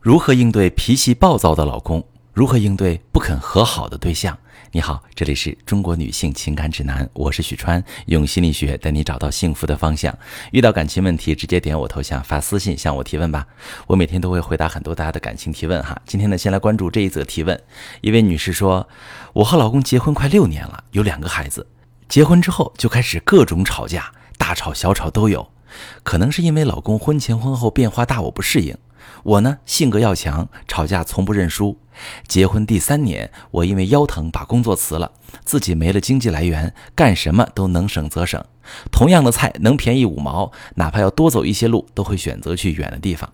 如何应对脾气暴躁的老公？如何应对不肯和好的对象？你好，这里是中国女性情感指南，我是许川，用心理学带你找到幸福的方向。遇到感情问题，直接点我头像发私信向我提问吧。我每天都会回答很多大家的感情提问哈。今天呢，先来关注这一则提问。一位女士说：“我和老公结婚快六年了，有两个孩子，结婚之后就开始各种吵架，大吵小吵都有。可能是因为老公婚前婚后变化大，我不适应。”我呢，性格要强，吵架从不认输。结婚第三年，我因为腰疼把工作辞了，自己没了经济来源，干什么都能省则省。同样的菜能便宜五毛，哪怕要多走一些路，都会选择去远的地方。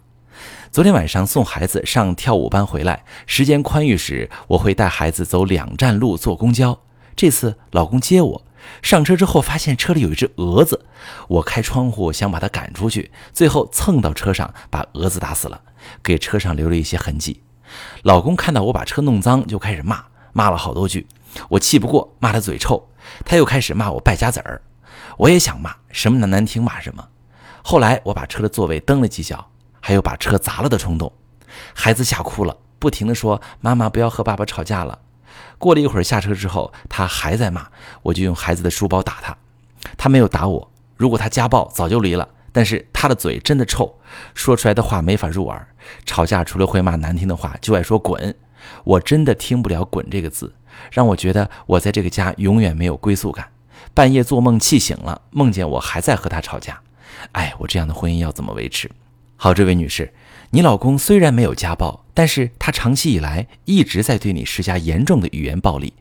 昨天晚上送孩子上跳舞班回来，时间宽裕时，我会带孩子走两站路坐公交。这次老公接我。上车之后，发现车里有一只蛾子，我开窗户想把它赶出去，最后蹭到车上，把蛾子打死了，给车上留了一些痕迹。老公看到我把车弄脏，就开始骂，骂了好多句。我气不过，骂他嘴臭，他又开始骂我败家子儿。我也想骂，什么难难听骂什么。后来我把车的座位蹬了几脚，还有把车砸了的冲动。孩子吓哭了，不停地说：“妈妈，不要和爸爸吵架了。”过了一会儿，下车之后，他还在骂，我就用孩子的书包打他。他没有打我，如果他家暴，早就离了。但是他的嘴真的臭，说出来的话没法入耳。吵架除了会骂难听的话，就爱说滚。我真的听不了“滚”这个字，让我觉得我在这个家永远没有归宿感。半夜做梦气醒了，梦见我还在和他吵架。哎，我这样的婚姻要怎么维持？好，这位女士。你老公虽然没有家暴，但是他长期以来一直在对你施加严重的语言暴力。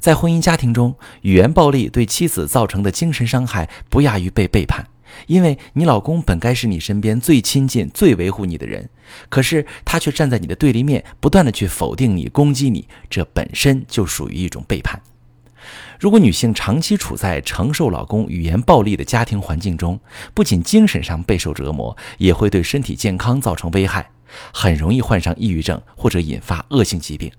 在婚姻家庭中，语言暴力对妻子造成的精神伤害不亚于被背叛。因为你老公本该是你身边最亲近、最维护你的人，可是他却站在你的对立面，不断的去否定你、攻击你，这本身就属于一种背叛。如果女性长期处在承受老公语言暴力的家庭环境中，不仅精神上备受折磨，也会对身体健康造成危害，很容易患上抑郁症或者引发恶性疾病。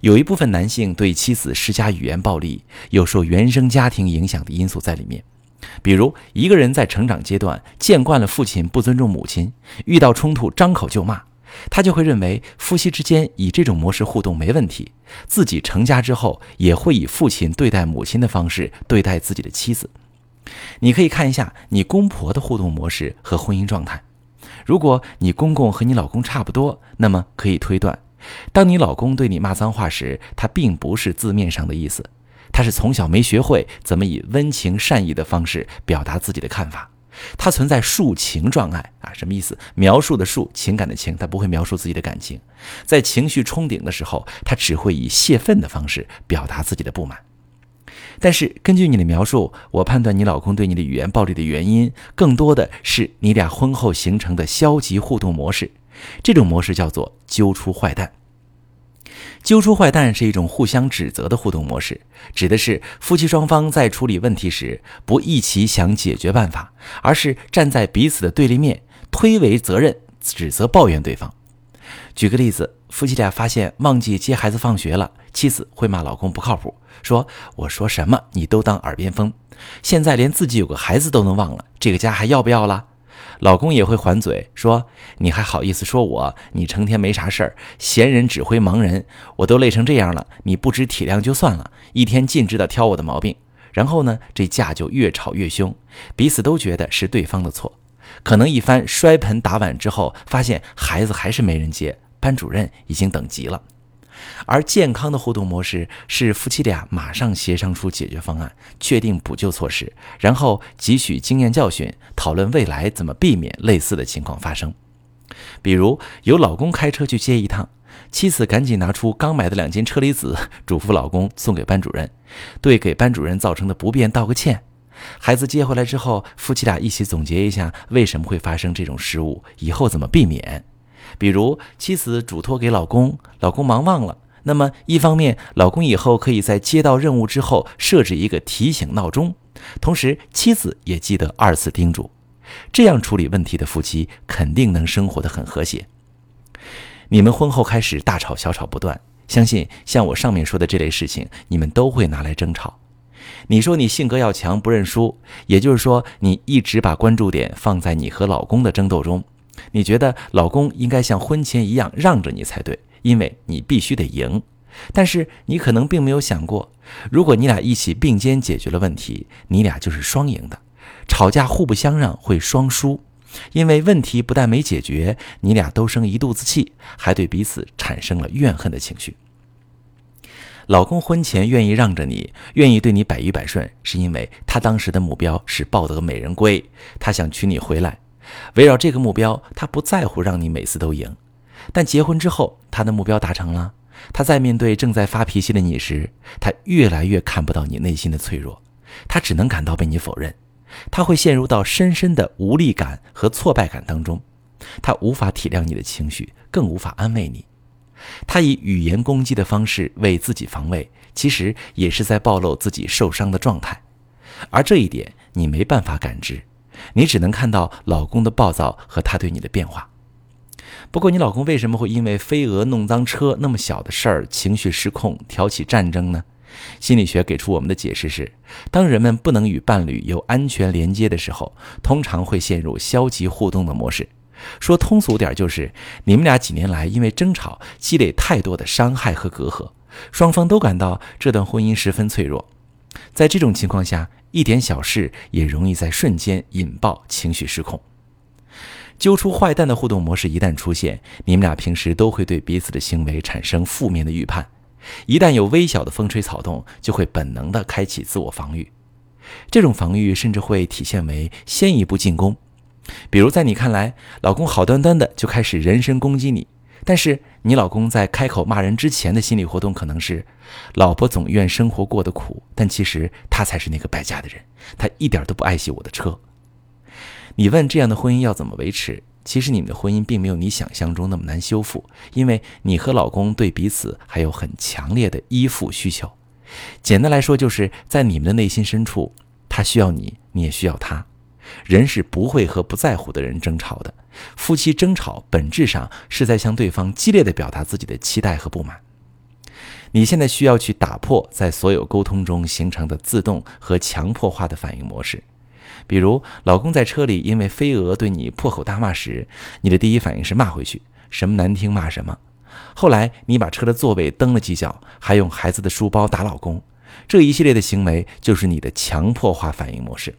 有一部分男性对妻子施加语言暴力，有受原生家庭影响的因素在里面，比如一个人在成长阶段见惯了父亲不尊重母亲，遇到冲突张口就骂。他就会认为夫妻之间以这种模式互动没问题，自己成家之后也会以父亲对待母亲的方式对待自己的妻子。你可以看一下你公婆的互动模式和婚姻状态。如果你公公和你老公差不多，那么可以推断，当你老公对你骂脏话时，他并不是字面上的意思，他是从小没学会怎么以温情善意的方式表达自己的看法。他存在述情障碍啊，什么意思？描述的述，情感的情，他不会描述自己的感情，在情绪冲顶的时候，他只会以泄愤的方式表达自己的不满。但是根据你的描述，我判断你老公对你的语言暴力的原因，更多的是你俩婚后形成的消极互动模式，这种模式叫做揪出坏蛋。揪出坏蛋是一种互相指责的互动模式，指的是夫妻双方在处理问题时不一起想解决办法，而是站在彼此的对立面，推诿责任、指责、抱怨对方。举个例子，夫妻俩发现忘记接孩子放学了，妻子会骂老公不靠谱，说：“我说什么你都当耳边风，现在连自己有个孩子都能忘了，这个家还要不要了？”老公也会还嘴说：“你还好意思说我？你成天没啥事儿，闲人指挥忙人，我都累成这样了，你不知体谅就算了，一天尽知道挑我的毛病。然后呢，这架就越吵越凶，彼此都觉得是对方的错。可能一番摔盆打碗之后，发现孩子还是没人接，班主任已经等急了。”而健康的互动模式是夫妻俩马上协商出解决方案，确定补救措施，然后汲取经验教训，讨论未来怎么避免类似的情况发生。比如，由老公开车去接一趟，妻子赶紧拿出刚买的两斤车厘子，嘱咐老公送给班主任，对给班主任造成的不便道个歉。孩子接回来之后，夫妻俩一起总结一下为什么会发生这种失误，以后怎么避免。比如妻子嘱托给老公，老公忙忘了。那么一方面，老公以后可以在接到任务之后设置一个提醒闹钟，同时妻子也记得二次叮嘱。这样处理问题的夫妻肯定能生活得很和谐。你们婚后开始大吵小吵不断，相信像我上面说的这类事情，你们都会拿来争吵。你说你性格要强，不认输，也就是说你一直把关注点放在你和老公的争斗中。你觉得老公应该像婚前一样让着你才对，因为你必须得赢。但是你可能并没有想过，如果你俩一起并肩解决了问题，你俩就是双赢的；吵架互不相让会双输，因为问题不但没解决，你俩都生一肚子气，还对彼此产生了怨恨的情绪。老公婚前愿意让着你，愿意对你百依百顺，是因为他当时的目标是抱得美人归，他想娶你回来。围绕这个目标，他不在乎让你每次都赢。但结婚之后，他的目标达成了。他在面对正在发脾气的你时，他越来越看不到你内心的脆弱，他只能感到被你否认，他会陷入到深深的无力感和挫败感当中，他无法体谅你的情绪，更无法安慰你。他以语言攻击的方式为自己防卫，其实也是在暴露自己受伤的状态，而这一点你没办法感知，你只能看到老公的暴躁和他对你的变化。不过，你老公为什么会因为飞蛾弄脏车那么小的事儿情绪失控，挑起战争呢？心理学给出我们的解释是：当人们不能与伴侣有安全连接的时候，通常会陷入消极互动的模式。说通俗点，就是你们俩几年来因为争吵积累太多的伤害和隔阂，双方都感到这段婚姻十分脆弱。在这种情况下，一点小事也容易在瞬间引爆情绪失控。揪出坏蛋的互动模式一旦出现，你们俩平时都会对彼此的行为产生负面的预判。一旦有微小的风吹草动，就会本能地开启自我防御。这种防御甚至会体现为先一步进攻。比如，在你看来，老公好端端的就开始人身攻击你，但是你老公在开口骂人之前的心理活动可能是：老婆总怨生活过得苦，但其实他才是那个败家的人，他一点都不爱惜我的车。你问这样的婚姻要怎么维持？其实你们的婚姻并没有你想象中那么难修复，因为你和老公对彼此还有很强烈的依附需求。简单来说，就是在你们的内心深处，他需要你，你也需要他。人是不会和不在乎的人争吵的。夫妻争吵本质上是在向对方激烈的表达自己的期待和不满。你现在需要去打破在所有沟通中形成的自动和强迫化的反应模式。比如，老公在车里因为飞蛾对你破口大骂时，你的第一反应是骂回去，什么难听骂什么。后来你把车的座位蹬了几脚，还用孩子的书包打老公，这一系列的行为就是你的强迫化反应模式。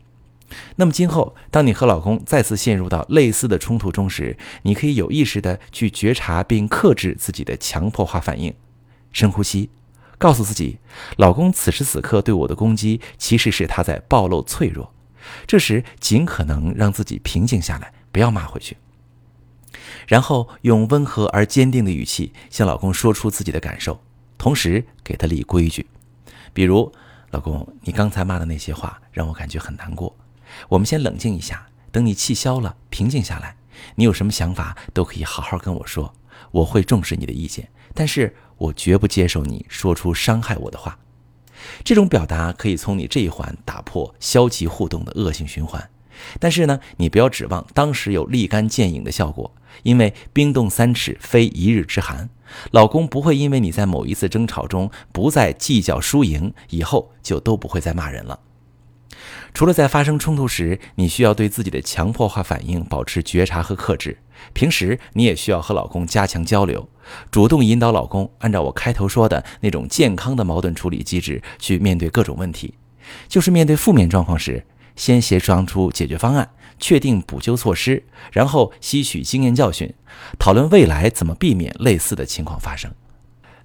那么今后，当你和老公再次陷入到类似的冲突中时，你可以有意识的去觉察并克制自己的强迫化反应，深呼吸，告诉自己，老公此时此刻对我的攻击其实是他在暴露脆弱。这时尽可能让自己平静下来，不要骂回去，然后用温和而坚定的语气向老公说出自己的感受，同时给他立规矩，比如，老公，你刚才骂的那些话让我感觉很难过。我们先冷静一下，等你气消了，平静下来，你有什么想法都可以好好跟我说，我会重视你的意见，但是我绝不接受你说出伤害我的话。这种表达可以从你这一环打破消极互动的恶性循环，但是呢，你不要指望当时有立竿见影的效果，因为冰冻三尺非一日之寒，老公不会因为你在某一次争吵中不再计较输赢，以后就都不会再骂人了。除了在发生冲突时，你需要对自己的强迫化反应保持觉察和克制。平时你也需要和老公加强交流，主动引导老公按照我开头说的那种健康的矛盾处理机制去面对各种问题。就是面对负面状况时，先协商出解决方案，确定补救措施，然后吸取经验教训，讨论未来怎么避免类似的情况发生。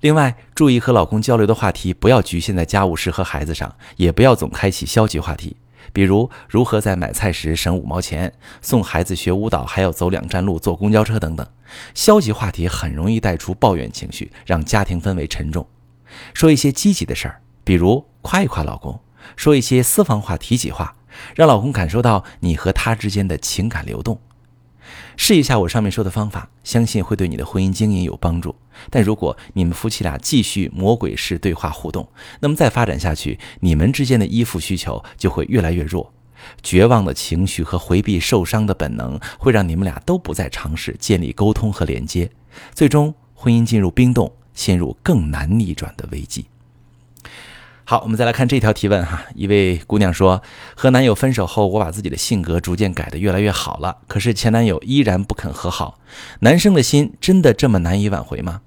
另外，注意和老公交流的话题不要局限在家务事和孩子上，也不要总开启消极话题，比如如何在买菜时省五毛钱，送孩子学舞蹈还要走两站路坐公交车等等。消极话题很容易带出抱怨情绪，让家庭氛围沉重。说一些积极的事儿，比如夸一夸老公，说一些私房话、提起话，让老公感受到你和他之间的情感流动。试一下我上面说的方法，相信会对你的婚姻经营有帮助。但如果你们夫妻俩继续魔鬼式对话互动，那么再发展下去，你们之间的依附需求就会越来越弱。绝望的情绪和回避受伤的本能，会让你们俩都不再尝试建立沟通和连接，最终婚姻进入冰冻，陷入更难逆转的危机。好，我们再来看这条提问哈。一位姑娘说，和男友分手后，我把自己的性格逐渐改得越来越好了，可是前男友依然不肯和好。男生的心真的这么难以挽回吗？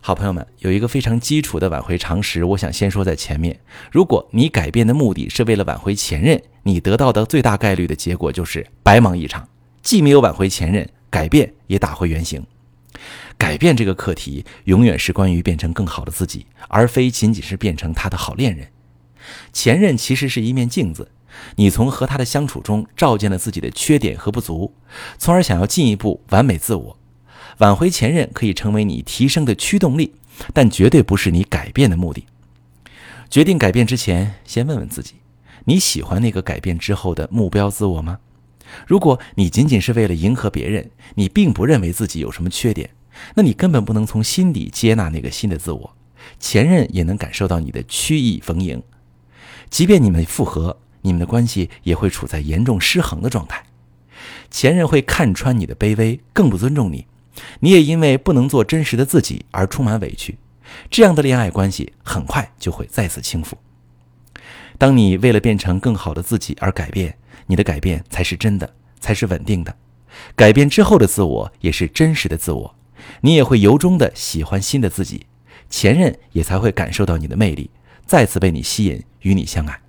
好朋友们，有一个非常基础的挽回常识，我想先说在前面。如果你改变的目的是为了挽回前任，你得到的最大概率的结果就是白忙一场，既没有挽回前任，改变也打回原形。改变这个课题，永远是关于变成更好的自己，而非仅仅是变成他的好恋人。前任其实是一面镜子，你从和他的相处中照见了自己的缺点和不足，从而想要进一步完美自我。挽回前任可以成为你提升的驱动力，但绝对不是你改变的目的。决定改变之前，先问问自己：你喜欢那个改变之后的目标自我吗？如果你仅仅是为了迎合别人，你并不认为自己有什么缺点。那你根本不能从心底接纳那个新的自我，前任也能感受到你的曲意逢迎，即便你们复合，你们的关系也会处在严重失衡的状态。前任会看穿你的卑微，更不尊重你，你也因为不能做真实的自己而充满委屈。这样的恋爱关系很快就会再次倾覆。当你为了变成更好的自己而改变，你的改变才是真的，才是稳定的。改变之后的自我也是真实的自我。你也会由衷的喜欢新的自己，前任也才会感受到你的魅力，再次被你吸引，与你相爱。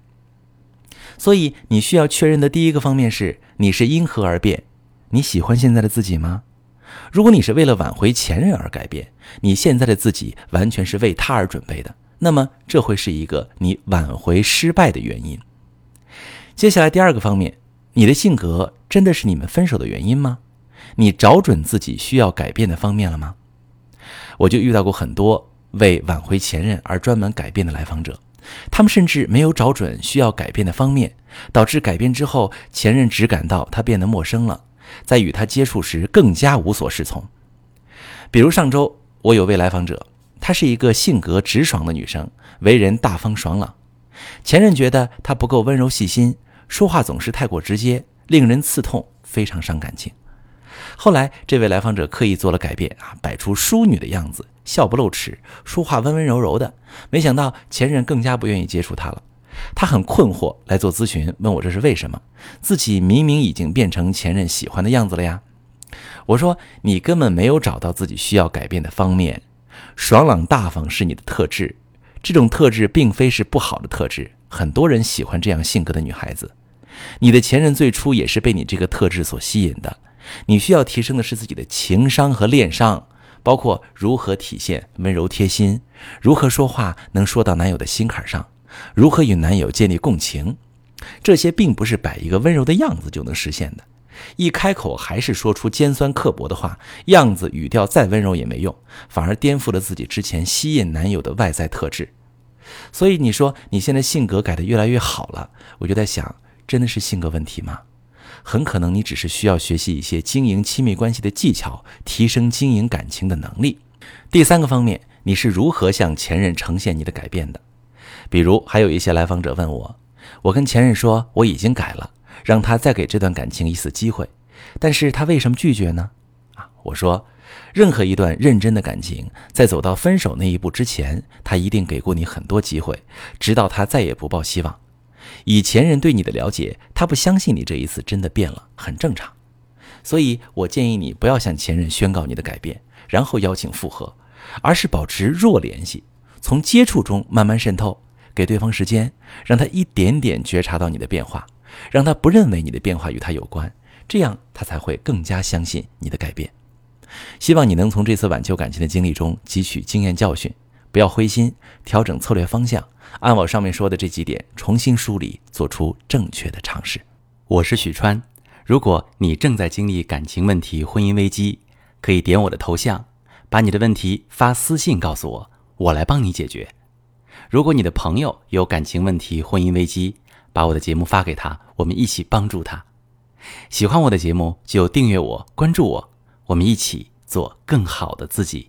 所以，你需要确认的第一个方面是：你是因何而变？你喜欢现在的自己吗？如果你是为了挽回前任而改变，你现在的自己完全是为他而准备的，那么这会是一个你挽回失败的原因。接下来第二个方面，你的性格真的是你们分手的原因吗？你找准自己需要改变的方面了吗？我就遇到过很多为挽回前任而专门改变的来访者，他们甚至没有找准需要改变的方面，导致改变之后，前任只感到他变得陌生了，在与他接触时更加无所适从。比如上周，我有位来访者，她是一个性格直爽的女生，为人大方爽朗，前任觉得她不够温柔细心，说话总是太过直接，令人刺痛，非常伤感情。后来，这位来访者刻意做了改变啊，摆出淑女的样子，笑不露齿，说话温温柔柔的。没想到前任更加不愿意接触她了。他很困惑，来做咨询，问我这是为什么？自己明明已经变成前任喜欢的样子了呀。我说你根本没有找到自己需要改变的方面。爽朗大方是你的特质，这种特质并非是不好的特质，很多人喜欢这样性格的女孩子。你的前任最初也是被你这个特质所吸引的。你需要提升的是自己的情商和恋商，包括如何体现温柔贴心，如何说话能说到男友的心坎上，如何与男友建立共情。这些并不是摆一个温柔的样子就能实现的。一开口还是说出尖酸刻薄的话，样子语调再温柔也没用，反而颠覆了自己之前吸引男友的外在特质。所以你说你现在性格改得越来越好了，我就在想，真的是性格问题吗？很可能你只是需要学习一些经营亲密关系的技巧，提升经营感情的能力。第三个方面，你是如何向前任呈现你的改变的？比如，还有一些来访者问我，我跟前任说我已经改了，让他再给这段感情一次机会，但是他为什么拒绝呢？啊，我说，任何一段认真的感情，在走到分手那一步之前，他一定给过你很多机会，直到他再也不抱希望。以前人对你的了解，他不相信你这一次真的变了，很正常。所以我建议你不要向前任宣告你的改变，然后邀请复合，而是保持弱联系，从接触中慢慢渗透，给对方时间，让他一点点觉察到你的变化，让他不认为你的变化与他有关，这样他才会更加相信你的改变。希望你能从这次挽救感情的经历中汲取经验教训。不要灰心，调整策略方向，按我上面说的这几点重新梳理，做出正确的尝试。我是许川，如果你正在经历感情问题、婚姻危机，可以点我的头像，把你的问题发私信告诉我，我来帮你解决。如果你的朋友有感情问题、婚姻危机，把我的节目发给他，我们一起帮助他。喜欢我的节目就订阅我、关注我，我们一起做更好的自己。